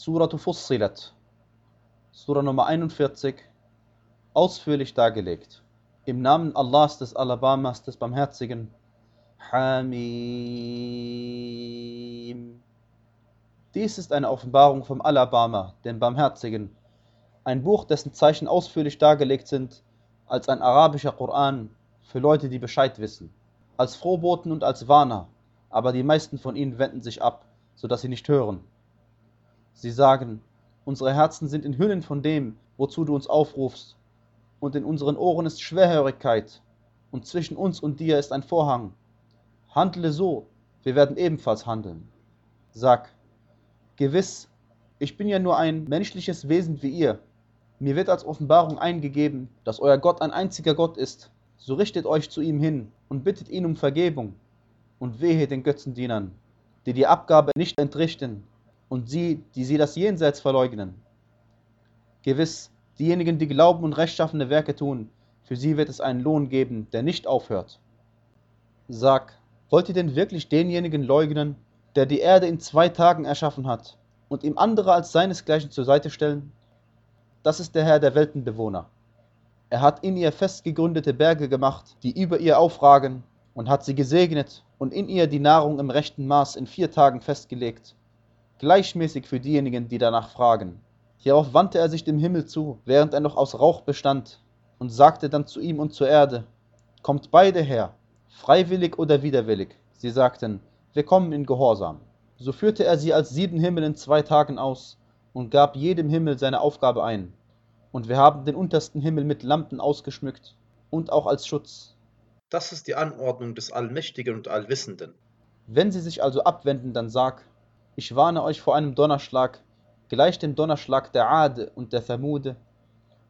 Suratu Fussilat, Surah Nummer 41, ausführlich dargelegt. Im Namen Allahs des Alabamas, des Barmherzigen. Hamim. Dies ist eine Offenbarung vom Alabama, dem Barmherzigen. Ein Buch, dessen Zeichen ausführlich dargelegt sind, als ein arabischer Koran für Leute, die Bescheid wissen. Als Frohboten und als Warner, aber die meisten von ihnen wenden sich ab, sodass sie nicht hören. Sie sagen, unsere Herzen sind in Hüllen von dem, wozu du uns aufrufst, und in unseren Ohren ist Schwerhörigkeit, und zwischen uns und dir ist ein Vorhang. Handle so, wir werden ebenfalls handeln. Sag, gewiss, ich bin ja nur ein menschliches Wesen wie ihr. Mir wird als Offenbarung eingegeben, dass euer Gott ein einziger Gott ist. So richtet euch zu ihm hin und bittet ihn um Vergebung. Und wehe den Götzendienern, die die Abgabe nicht entrichten und sie, die sie das Jenseits verleugnen. Gewiss, diejenigen, die glauben und rechtschaffene Werke tun, für sie wird es einen Lohn geben, der nicht aufhört. Sag, wollt ihr denn wirklich denjenigen leugnen, der die Erde in zwei Tagen erschaffen hat, und ihm andere als seinesgleichen zur Seite stellen? Das ist der Herr der Weltenbewohner. Er hat in ihr fest gegründete Berge gemacht, die über ihr aufragen, und hat sie gesegnet und in ihr die Nahrung im rechten Maß in vier Tagen festgelegt gleichmäßig für diejenigen, die danach fragen. Hierauf wandte er sich dem Himmel zu, während er noch aus Rauch bestand, und sagte dann zu ihm und zur Erde, Kommt beide her, freiwillig oder widerwillig. Sie sagten, wir kommen in Gehorsam. So führte er sie als sieben Himmel in zwei Tagen aus und gab jedem Himmel seine Aufgabe ein. Und wir haben den untersten Himmel mit Lampen ausgeschmückt und auch als Schutz. Das ist die Anordnung des Allmächtigen und Allwissenden. Wenn sie sich also abwenden, dann sag, ich warne euch vor einem Donnerschlag, gleich dem Donnerschlag der Ade und der Thamude,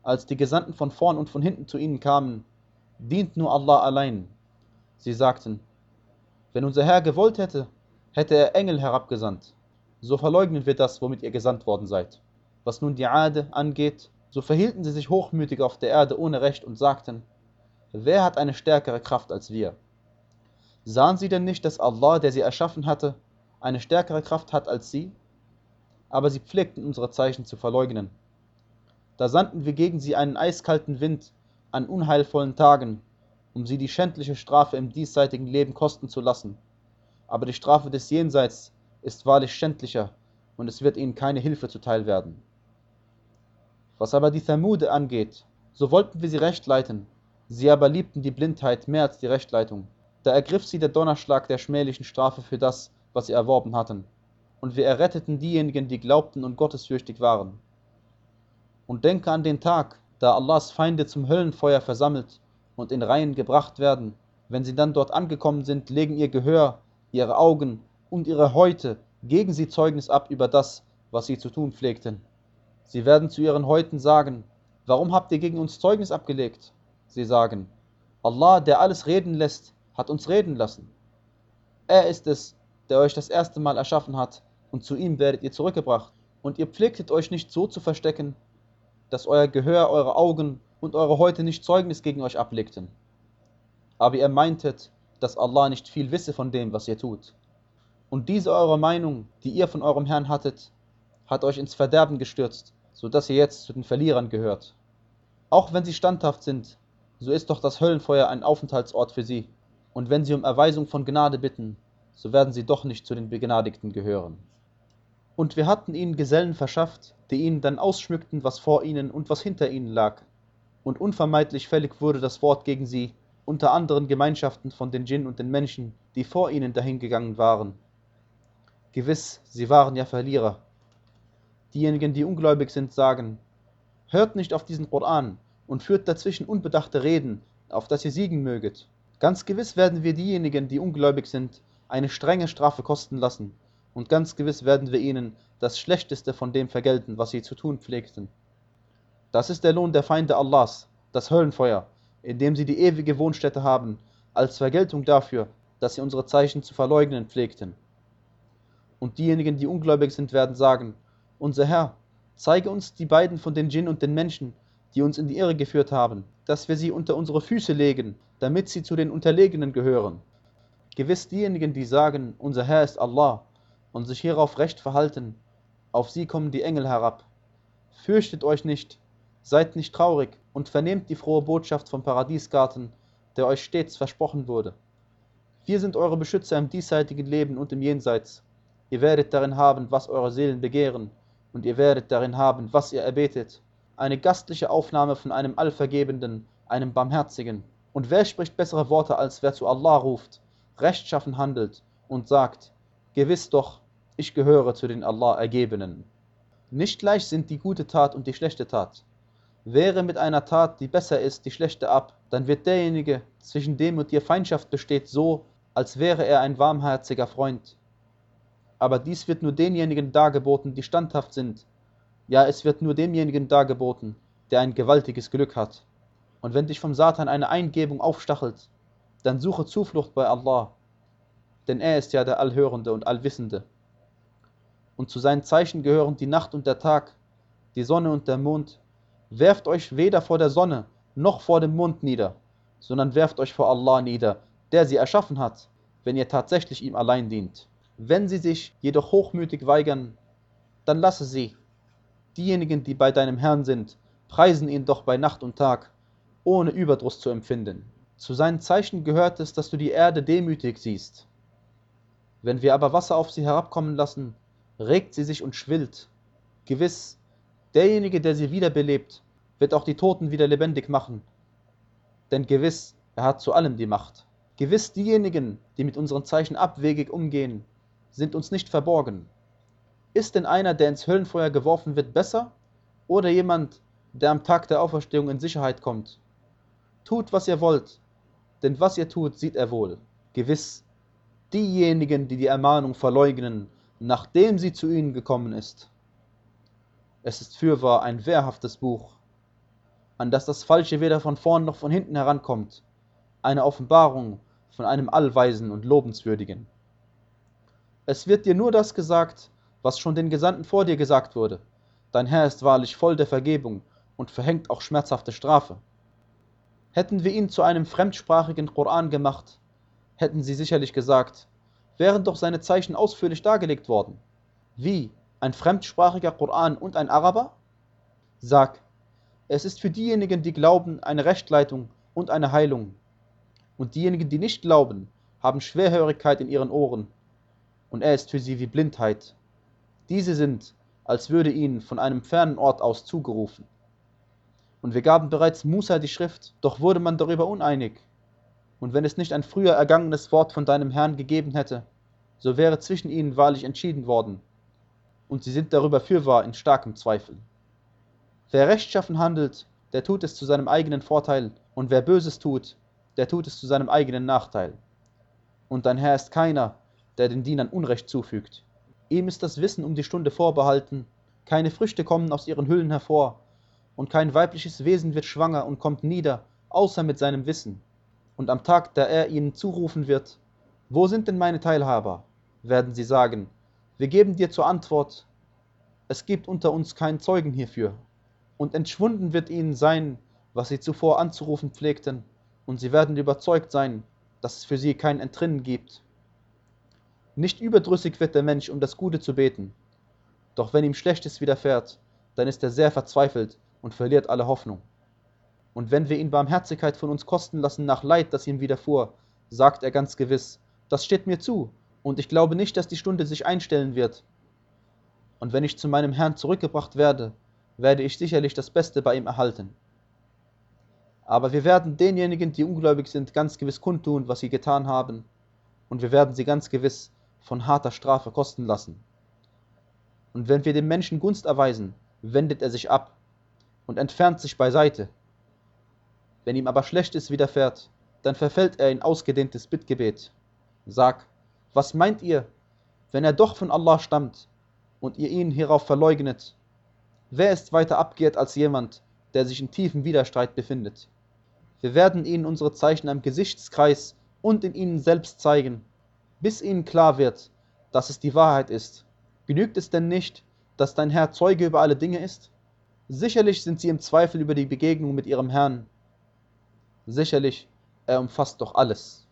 als die Gesandten von vorn und von hinten zu ihnen kamen, dient nur Allah allein. Sie sagten, wenn unser Herr gewollt hätte, hätte er Engel herabgesandt. So verleugnen wir das, womit ihr gesandt worden seid. Was nun die Ade angeht, so verhielten sie sich hochmütig auf der Erde ohne Recht und sagten, wer hat eine stärkere Kraft als wir? Sahen sie denn nicht, dass Allah, der sie erschaffen hatte, eine stärkere Kraft hat als sie? Aber sie pflegten unsere Zeichen zu verleugnen. Da sandten wir gegen sie einen eiskalten Wind an unheilvollen Tagen, um sie die schändliche Strafe im diesseitigen Leben kosten zu lassen. Aber die Strafe des Jenseits ist wahrlich schändlicher und es wird ihnen keine Hilfe zuteil werden. Was aber die Thamude angeht, so wollten wir sie recht leiten, sie aber liebten die Blindheit mehr als die Rechtleitung. Da ergriff sie der Donnerschlag der schmählichen Strafe für das, was sie erworben hatten, und wir erretteten diejenigen, die glaubten und gottesfürchtig waren. Und denke an den Tag, da Allahs Feinde zum Höllenfeuer versammelt und in Reihen gebracht werden. Wenn sie dann dort angekommen sind, legen ihr Gehör, ihre Augen und ihre Häute gegen sie Zeugnis ab über das, was sie zu tun pflegten. Sie werden zu ihren Häuten sagen, warum habt ihr gegen uns Zeugnis abgelegt? Sie sagen, Allah, der alles reden lässt, hat uns reden lassen. Er ist es, der euch das erste Mal erschaffen hat, und zu ihm werdet ihr zurückgebracht. Und ihr pflegtet euch nicht so zu verstecken, dass euer Gehör, eure Augen und eure Häute nicht Zeugnis gegen euch ablegten. Aber ihr meintet, dass Allah nicht viel wisse von dem, was ihr tut. Und diese eure Meinung, die ihr von eurem Herrn hattet, hat euch ins Verderben gestürzt, so dass ihr jetzt zu den Verlierern gehört. Auch wenn sie standhaft sind, so ist doch das Höllenfeuer ein Aufenthaltsort für sie. Und wenn sie um Erweisung von Gnade bitten, so werden sie doch nicht zu den Begnadigten gehören. Und wir hatten ihnen Gesellen verschafft, die ihnen dann ausschmückten, was vor ihnen und was hinter ihnen lag. Und unvermeidlich fällig wurde das Wort gegen sie, unter anderen Gemeinschaften von den Djinn und den Menschen, die vor ihnen dahingegangen waren. Gewiss, sie waren ja Verlierer. Diejenigen, die ungläubig sind, sagen, hört nicht auf diesen Koran und führt dazwischen unbedachte Reden, auf dass ihr siegen möget. Ganz gewiss werden wir diejenigen, die ungläubig sind, eine strenge Strafe kosten lassen, und ganz gewiss werden wir ihnen das Schlechteste von dem vergelten, was sie zu tun pflegten. Das ist der Lohn der Feinde Allahs, das Höllenfeuer, in dem sie die ewige Wohnstätte haben, als Vergeltung dafür, dass sie unsere Zeichen zu verleugnen pflegten. Und diejenigen, die ungläubig sind, werden sagen, unser Herr, zeige uns die beiden von den Djinn und den Menschen, die uns in die Irre geführt haben, dass wir sie unter unsere Füße legen, damit sie zu den Unterlegenen gehören. Gewiss diejenigen, die sagen, unser Herr ist Allah und sich hierauf recht verhalten, auf sie kommen die Engel herab. Fürchtet euch nicht, seid nicht traurig und vernehmt die frohe Botschaft vom Paradiesgarten, der euch stets versprochen wurde. Wir sind eure Beschützer im diesseitigen Leben und im Jenseits. Ihr werdet darin haben, was eure Seelen begehren, und ihr werdet darin haben, was ihr erbetet. Eine gastliche Aufnahme von einem Allvergebenden, einem Barmherzigen. Und wer spricht bessere Worte, als wer zu Allah ruft, rechtschaffen handelt und sagt, gewiss doch, ich gehöre zu den Allah Ergebenen. Nicht gleich sind die gute Tat und die schlechte Tat. Wehre mit einer Tat, die besser ist, die schlechte ab, dann wird derjenige, zwischen dem und dir Feindschaft besteht, so, als wäre er ein warmherziger Freund. Aber dies wird nur denjenigen dargeboten, die standhaft sind. Ja, es wird nur demjenigen dargeboten, der ein gewaltiges Glück hat. Und wenn dich vom Satan eine Eingebung aufstachelt, dann suche Zuflucht bei Allah, denn er ist ja der Allhörende und Allwissende. Und zu seinen Zeichen gehören die Nacht und der Tag, die Sonne und der Mond. Werft euch weder vor der Sonne noch vor dem Mond nieder, sondern werft euch vor Allah nieder, der sie erschaffen hat, wenn ihr tatsächlich ihm allein dient. Wenn sie sich jedoch hochmütig weigern, dann lasse sie. Diejenigen, die bei deinem Herrn sind, preisen ihn doch bei Nacht und Tag, ohne Überdruss zu empfinden. Zu seinen Zeichen gehört es, dass du die Erde demütig siehst. Wenn wir aber Wasser auf sie herabkommen lassen, regt sie sich und schwillt. Gewiss, derjenige, der sie wiederbelebt, wird auch die Toten wieder lebendig machen. Denn gewiss, er hat zu allem die Macht. Gewiss, diejenigen, die mit unseren Zeichen abwegig umgehen, sind uns nicht verborgen. Ist denn einer, der ins Höllenfeuer geworfen wird, besser? Oder jemand, der am Tag der Auferstehung in Sicherheit kommt? Tut, was ihr wollt, denn was ihr tut, sieht er wohl. Gewiss, diejenigen, die die Ermahnung verleugnen, nachdem sie zu ihnen gekommen ist. Es ist fürwahr ein wehrhaftes Buch, an das das Falsche weder von vorn noch von hinten herankommt, eine Offenbarung von einem Allweisen und Lobenswürdigen. Es wird dir nur das gesagt, was schon den Gesandten vor dir gesagt wurde. Dein Herr ist wahrlich voll der Vergebung und verhängt auch schmerzhafte Strafe. Hätten wir ihn zu einem fremdsprachigen Koran gemacht, hätten sie sicherlich gesagt, wären doch seine Zeichen ausführlich dargelegt worden. Wie, ein fremdsprachiger Koran und ein Araber? Sag, es ist für diejenigen, die glauben, eine Rechtleitung und eine Heilung. Und diejenigen, die nicht glauben, haben Schwerhörigkeit in ihren Ohren und er ist für sie wie Blindheit. Diese sind, als würde ihnen von einem fernen Ort aus zugerufen. Und wir gaben bereits Musa die Schrift, doch wurde man darüber uneinig. Und wenn es nicht ein früher ergangenes Wort von deinem Herrn gegeben hätte, so wäre zwischen ihnen wahrlich entschieden worden. Und sie sind darüber fürwahr in starkem Zweifel. Wer rechtschaffen handelt, der tut es zu seinem eigenen Vorteil, und wer Böses tut, der tut es zu seinem eigenen Nachteil. Und dein Herr ist keiner, der den Dienern Unrecht zufügt. Ihm ist das Wissen um die Stunde vorbehalten, keine Früchte kommen aus ihren Hüllen hervor, und kein weibliches Wesen wird schwanger und kommt nieder, außer mit seinem Wissen. Und am Tag, da er ihnen zurufen wird, wo sind denn meine Teilhaber? werden sie sagen, wir geben dir zur Antwort, es gibt unter uns keinen Zeugen hierfür. Und entschwunden wird ihnen sein, was sie zuvor anzurufen pflegten, und sie werden überzeugt sein, dass es für sie kein Entrinnen gibt. Nicht überdrüssig wird der Mensch, um das Gute zu beten. Doch wenn ihm Schlechtes widerfährt, dann ist er sehr verzweifelt und verliert alle Hoffnung. Und wenn wir ihn Barmherzigkeit von uns kosten lassen nach Leid, das ihm widerfuhr, sagt er ganz gewiss, das steht mir zu, und ich glaube nicht, dass die Stunde sich einstellen wird. Und wenn ich zu meinem Herrn zurückgebracht werde, werde ich sicherlich das Beste bei ihm erhalten. Aber wir werden denjenigen, die ungläubig sind, ganz gewiss kundtun, was sie getan haben, und wir werden sie ganz gewiss von harter Strafe kosten lassen. Und wenn wir dem Menschen Gunst erweisen, wendet er sich ab und entfernt sich beiseite. Wenn ihm aber Schlechtes widerfährt, dann verfällt er in ausgedehntes Bittgebet. Sag, was meint ihr, wenn er doch von Allah stammt und ihr ihn hierauf verleugnet? Wer ist weiter abgehrt als jemand, der sich in tiefem Widerstreit befindet? Wir werden ihnen unsere Zeichen am Gesichtskreis und in ihnen selbst zeigen bis ihnen klar wird, dass es die Wahrheit ist. Genügt es denn nicht, dass dein Herr Zeuge über alle Dinge ist? Sicherlich sind sie im Zweifel über die Begegnung mit ihrem Herrn. Sicherlich, er umfasst doch alles.